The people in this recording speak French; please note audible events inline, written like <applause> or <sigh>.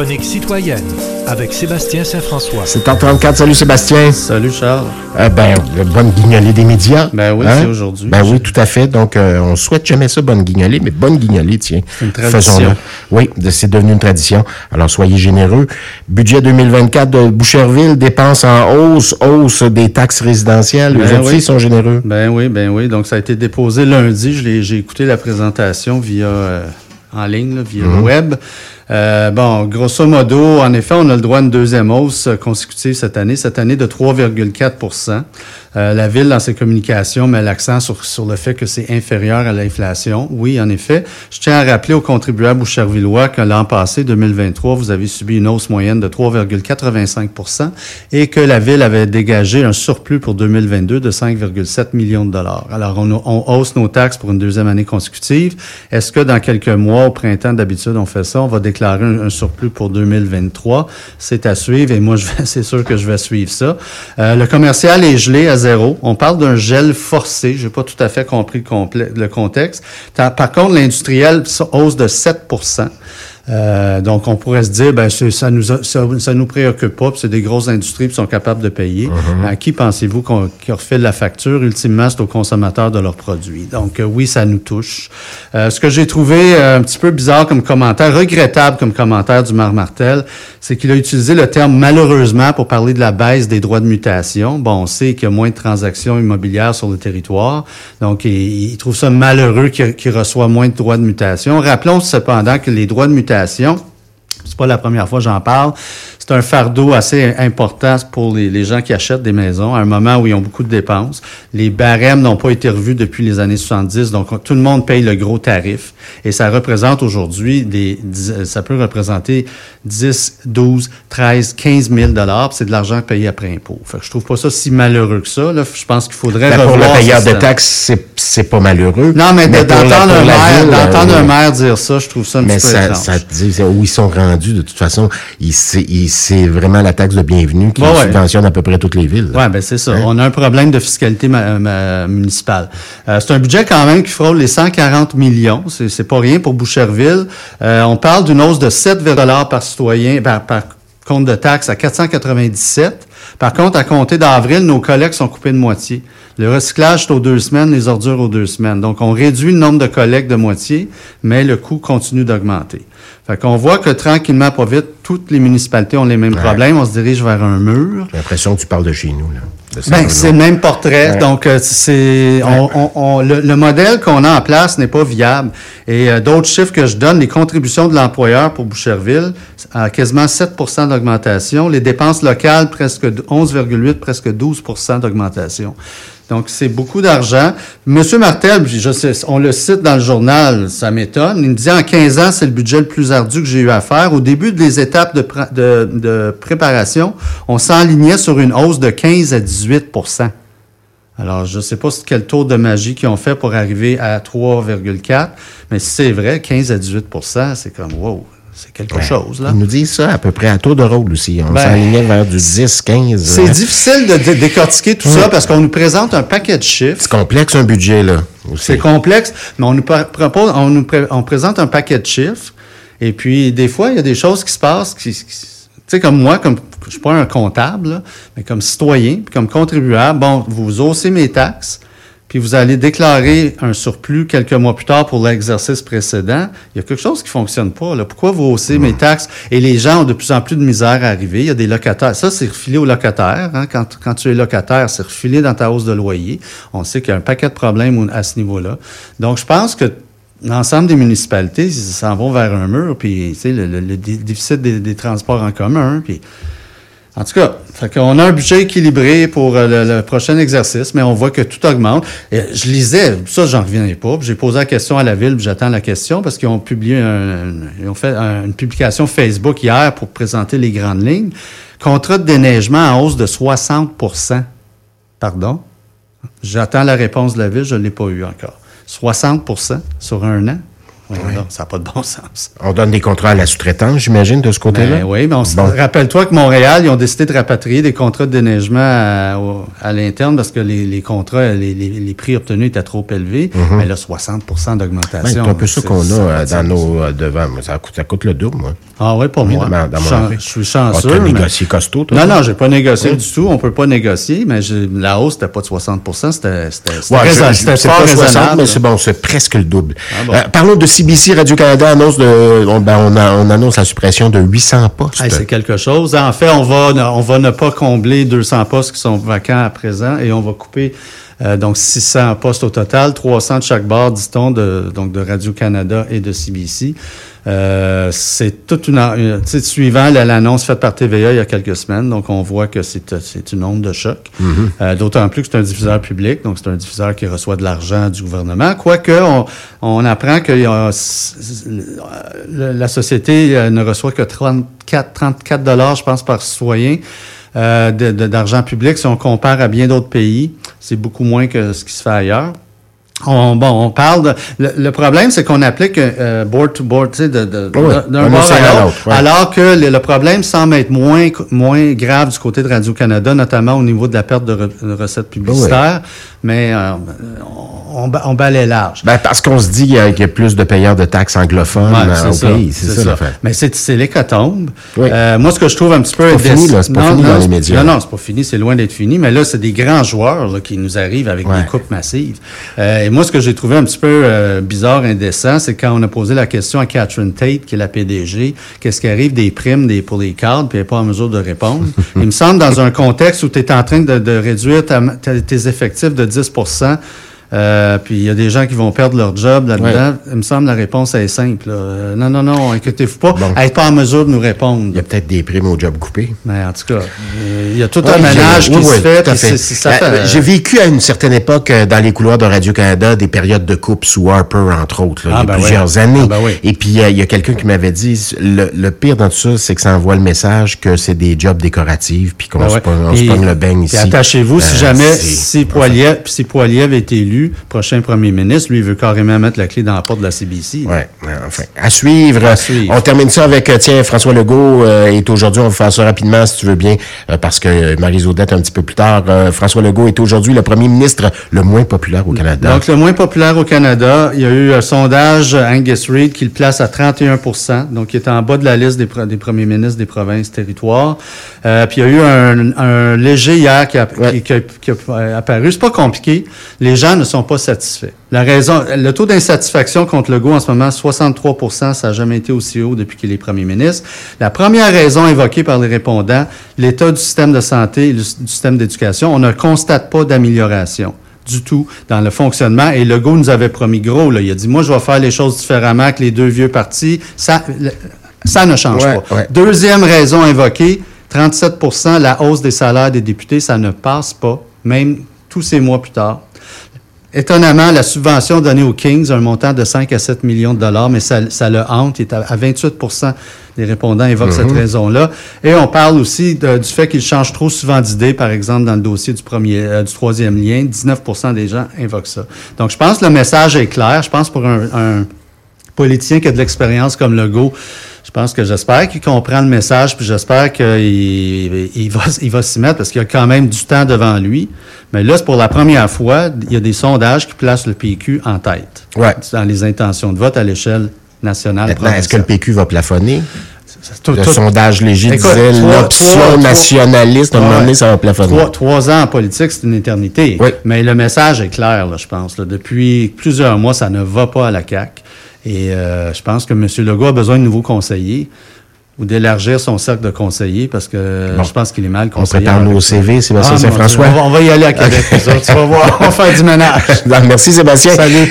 chronique citoyenne avec Sébastien Saint-François. C'est en 34. Salut Sébastien. Salut Charles. Euh, ben, le bonne guignolée des médias. Ben oui, Hein? c'est aujourd'hui. Ben oui, tout à fait. Donc, euh, on souhaite jamais ça, bonne guignolée, mais bonne guignolée, tiens. C'est une tradition. Faisons-le. Oui, de- c'est devenu une tradition. Alors, soyez généreux. Budget 2024 de Boucherville, dépenses en hausse, hausse des taxes résidentielles. Ben Les oui. ils sont généreux. Ben oui, ben oui. Donc, ça a été déposé lundi. Je l'ai- J'ai écouté la présentation via euh, en ligne, là, via Mhm. le web. Euh, bon, grosso modo, en effet, on a le droit à une deuxième hausse euh, consécutive cette année, cette année de 3,4 euh, La Ville, dans ses communications, met l'accent sur, sur le fait que c'est inférieur à l'inflation. Oui, en effet. Je tiens à rappeler aux contribuables bouchervillois que l'an passé, 2023, vous avez subi une hausse moyenne de 3,85% et que la Ville avait dégagé un surplus pour 2022 de 5,7 millions de dollars. Alors, on, on hausse nos taxes pour une deuxième année consécutive. Est-ce que dans quelques mois, au printemps, d'habitude, on fait ça? On va déclarer un, surplus pour 2023. C'est à suivre et moi, <laughs> c'est sûr que je vais suivre ça. Euh, le commercial est gelé On parle d'un gel forcé. J'ai pas tout à fait compris le, contexte. Par contre, l'industriel hausse de 7 euh, donc, on pourrait se dire, ben, ça nous a- ça, ça nous préoccupe pas, c'est des grosses industries qui sont capables de payer. À qui pensez-vous qu'on qui refile la facture? Ultimement, c'est aux consommateurs de leurs produits. Donc, euh, oui, ça nous touche. Euh, ce que j'ai trouvé euh, un petit peu bizarre comme commentaire, regrettable comme commentaire du maire Martel, c'est qu'il a utilisé le terme malheureusement pour parler de la baisse des droits de mutation. Bon, on sait qu'il y a moins de transactions immobilières sur le territoire, donc il, il trouve ça malheureux qu'il qu'il reçoit moins de droits de mutation. Rappelons cependant que les droits de mutation, c'est pas la première fois que j'en parle. C'est un fardeau assez important pour les, les gens qui achètent des maisons à un moment où ils ont beaucoup de dépenses. Les barèmes n'ont pas été revus depuis les années 70, donc tout le monde paye le gros tarif. Et ça représente aujourd'hui des, dix- ça peut représenter 10, 12, 13, 15 000 dollars. C'est de l'argent payé après impôt. Fait que je trouve pas ça si malheureux que ça. Là. Je pense qu'il faudrait Ben, pour le revoir payeur de taxes, c'est, c'est pas malheureux. Non, mais, d'entendre un, maire- euh, un maire dire ça, je trouve ça un Mais petit peu ça, étrange. ça te dit où ils sont rendus. De toute façon, il- c'est, il- c'est vraiment la taxe de bienvenue qui ouais. subventionne à peu près toutes les villes. Oui, ben c'est ça. Hein? On a un problème de fiscalité ma- ma- municipale. Euh, c'est un budget quand même qui frôle les 140 millions. C'est, pas rien pour Boucherville. Euh, on parle d'une hausse de 7 dollars par citoyen, par, par compte de taxes à 497. Par contre, à compter d'avril, nos collectes sont coupées de moitié. Le recyclage, c'est aux deux semaines, les ordures aux deux semaines. Donc, on réduit le nombre de collectes de moitié, mais le coût continue d'augmenter. Fait qu'on voit que tranquillement, pas vite, toutes les municipalités ont les mêmes Ouais. problèmes. On se dirige vers un mur. J'ai l'impression que tu parles de chez nous. Là, Ben, c'est le même portrait. Ouais. Donc, euh, c'est on, on- on- le, le modèle qu'on a en place n'est pas viable. Et euh, d'autres chiffres que je donne, les contributions de l'employeur pour Boucherville, à quasiment 7% d'augmentation. Les dépenses locales, presque de 11,8, presque 12 d'augmentation. Donc, c'est beaucoup d'argent. Monsieur Martel, on le cite dans le journal, ça m'étonne. Il me dit en 15 ans, c'est le budget le plus ardu que j'ai eu à faire. Au début des étapes de préparation, on s'enlignait sur une hausse de 15 à 18% alors, je ne sais pas quel tour de magie qu'ils ont fait pour arriver à 3,4, mais si c'est vrai, 15 à 18% c'est comme, wow, c'est quelque Ouais. chose, là. Ils nous disent ça à peu près à tour de rôle aussi. On Ben, s'enlignait vers du 10, 15. C'est hein. difficile de dé- décortiquer tout ça parce qu'on nous présente un paquet de chiffres. C'est complexe un budget, là. C'est complexe, mais on nous propose, on nous on présente un paquet de chiffres, et puis des fois, il y a des choses qui se passent qui, qui- tu sais, comme moi, comme je suis pas un comptable, là, mais comme citoyen, puis comme contribuable, bon, vous haussez mes taxes, puis vous allez déclarer un surplus quelques mois plus tard pour l'exercice précédent, il y a quelque chose qui fonctionne pas. Là. Pourquoi vous haussez mes taxes? Et les gens ont de plus en plus de misère à arriver. Il y a des locataires. Ça, c'est refilé aux locataires. Hein. Quand, quand tu es locataire, c'est refilé dans ta hausse de loyer. On sait qu'il y a un paquet de problèmes à ce niveau-là. Donc, je pense que l'ensemble des municipalités ils s'en vont vers un mur, puis tu sais, le, le- le dé- déficit des, des transports en commun, puis en tout cas, qu'on a un budget équilibré pour euh, le, prochain exercice, mais on voit que tout augmente. Je lisais, ça, j'en reviens pas. J'ai posé la question à la ville, j'attends la question parce qu'ils ont publié, ils ont fait un- une publication Facebook hier pour présenter les grandes lignes. Contrat de déneigement en hausse de 60% Pardon? J'attends la réponse de la ville, je ne l'ai pas eu encore. 60% sur un an? Ça n'a pas de bon sens. On donne des contrats à la sous-traitance, j'imagine, de ce côté-là? Ben oui, mais rappelle-toi que Montréal, ils ont décidé de rapatrier des contrats de déneigement à, l'interne parce que les, contrats, les, prix obtenus étaient trop élevés. Mhm. Mais là, 60% d'augmentation. c'est un peu ça qu'on a euh, dans nos euh, devants. Ça coûte, ça coûte le double, moi. Ah oui, pour moi. je, suis chanceux. Tu as négocié costaud, toi? Non, non, j'ai pas négocié du tout. On peut pas négocier, mais la hausse, c'était pas de 60% c'était c'était pas 60, mais c'est bon, c'est presque le double. Ah euh, parlons de CBC Radio-Canada annonce ben, on, annonce la suppression de 800 postes. c'est quelque chose. En fait, on va, on va ne pas combler 200 postes qui sont vacants à présent et on va couper euh, donc 600 postes au total, 300 de chaque barre, dit-on, de, donc de Radio-Canada et de CBC. Euh, c'est toute une, une suivant l'annonce faite par TVA il y a quelques semaines, donc on voit que c'est une onde de choc. Mm-hmm. euh, D'autant plus que c'est un diffuseur public, donc c'est un diffuseur qui reçoit de l'argent du gouvernement. Quoique on, on apprend que la société euh, ne reçoit que 34, 34 dollars, je pense, par citoyen. Euh, d'argent public si on compare à bien d'autres pays. C'est beaucoup moins que ce qui se fait ailleurs. On, bon, on parle de. Le, problème, c'est qu'on applique euh, board to board, tu sais, d'un de, bord à l'autre. Alors que le, problème semble être moins, moins grave du côté de Radio-Canada, notamment au niveau de la perte de, recettes publicitaires. Mais euh, on, on balaie large. Ben, parce qu'on se dit qu'il y, a plus de payeurs de taxes anglophones euh, au pays. C'est ça. Mais c'est l'hécatombe. Euh, moi, ce que je trouve un petit peu... C'est pas fini, là. C'est pas fini dans les médias. Non, non, c'est pas fini. C'est loin d'être fini. Mais là, c'est des grands joueurs là, qui nous arrivent avec des coupes massives. Euh, et moi, ce que j'ai trouvé un petit peu bizarre, indécent, c'est quand on a posé la question à Catherine Tate, qui est la PDG, qu'est-ce qui arrive des primes des, pour les cadres, puis elle n'est pas en mesure de répondre. <laughs> Il me semble, dans un contexte où tu es en train de, de réduire tes effectifs de 10 euh, puis il y a des gens qui vont perdre leur job là-dedans. Il me semble la réponse est simple. Euh, non, non, non, inquiétez-vous pas. Bon. Elle n'est pas en mesure de nous répondre. Il y a peut-être des primes au job coupé. Mais en tout cas, il y a tout un ménage qui se fait. Euh, j'ai vécu à une certaine époque dans les couloirs de Radio-Canada des périodes de coupe sous Harper, entre autres, là, il y a ah, ben plusieurs années. Ah, ben Et puis il y a quelqu'un qui m'avait dit, le, pire dans tout ça, c'est que ça envoie le message que c'est des jobs décoratifs, puis qu'on ben se, pogne le beigne ici. attachez-vous, si jamais, si Poiliev, si Poiliev est élu, prochain premier ministre, lui, il veut carrément mettre la clé dans la porte de la CBC. Oui, enfin. À suivre. On termine ça avec, euh, tiens, François Legault euh, est aujourd'hui, on va faire ça rapidement si tu veux bien, euh, parce que Marie Zaudette un petit peu plus tard. François Legault est aujourd'hui le premier ministre le moins populaire au Canada. Donc, le moins populaire au Canada, il y a eu un sondage Angus Reid qui le place à 31% donc il est en bas de la liste des, des premiers ministres des provinces, territoires. puis il y a eu un, léger hier qui a, qui, a, qui a apparu. C'est pas compliqué. Les gens ne sont pas satisfaits. La raison, le taux d'insatisfaction contre Legault en ce moment, 63 ça n'a jamais été aussi haut depuis qu'il est premier ministre. La première raison évoquée par les répondants, l'état du système de santé et du système d'éducation, on ne constate pas d'amélioration du tout dans le fonctionnement. Et Legault nous avait promis gros. Là. Il a dit, moi, je vais faire les choses différemment que les deux vieux partis. Ça, ça ne change pas. Deuxième raison invoquée, 37% la hausse des salaires des députés, ça ne passe pas, même tous ces mois plus tard. Étonnamment, la subvention donnée aux Kings a un montant de 5 à 7 millions de dollars, mais ça, ça le hante. Il est à, 28% des répondants évoquent cette mhm. raison-là. Et on parle aussi du fait qu'il change trop souvent d'idées, par exemple, dans le dossier du premier, euh, du troisième lien. 19% des gens invoquent ça. Donc, je pense que le message est clair. Je pense pour un, un politicien qui a de l'expérience comme Legault, je pense que j'espère qu'il comprend le message, puis j'espère qu'il il va, il va s'y mettre parce qu'il y a quand même du temps devant lui. Mais là, c'est pour la première fois, il y a des sondages qui placent le PQ en tête ouais. dans les intentions de vote à l'échelle nationale. Maintenant, est-ce que le PQ va plafonner? le sondage léger disait l'option nationaliste, à un moment donné, ça va plafonner. Trois, ans en politique, c'est une éternité. Oui. Mais le message est clair, là, je pense. Là. Depuis plusieurs mois, ça ne va pas à la CAQ. Et euh, je pense que M. Legault a besoin de nouveaux conseillers ou d'élargir son cercle de conseillers parce que je pense qu'il est mal conseillé. On prépare nos CV, Sébastien ah, Saint-François. On, va y aller à Québec, <laughs> tu vas voir, on va faire du ménage. Merci Sébastien. Salut.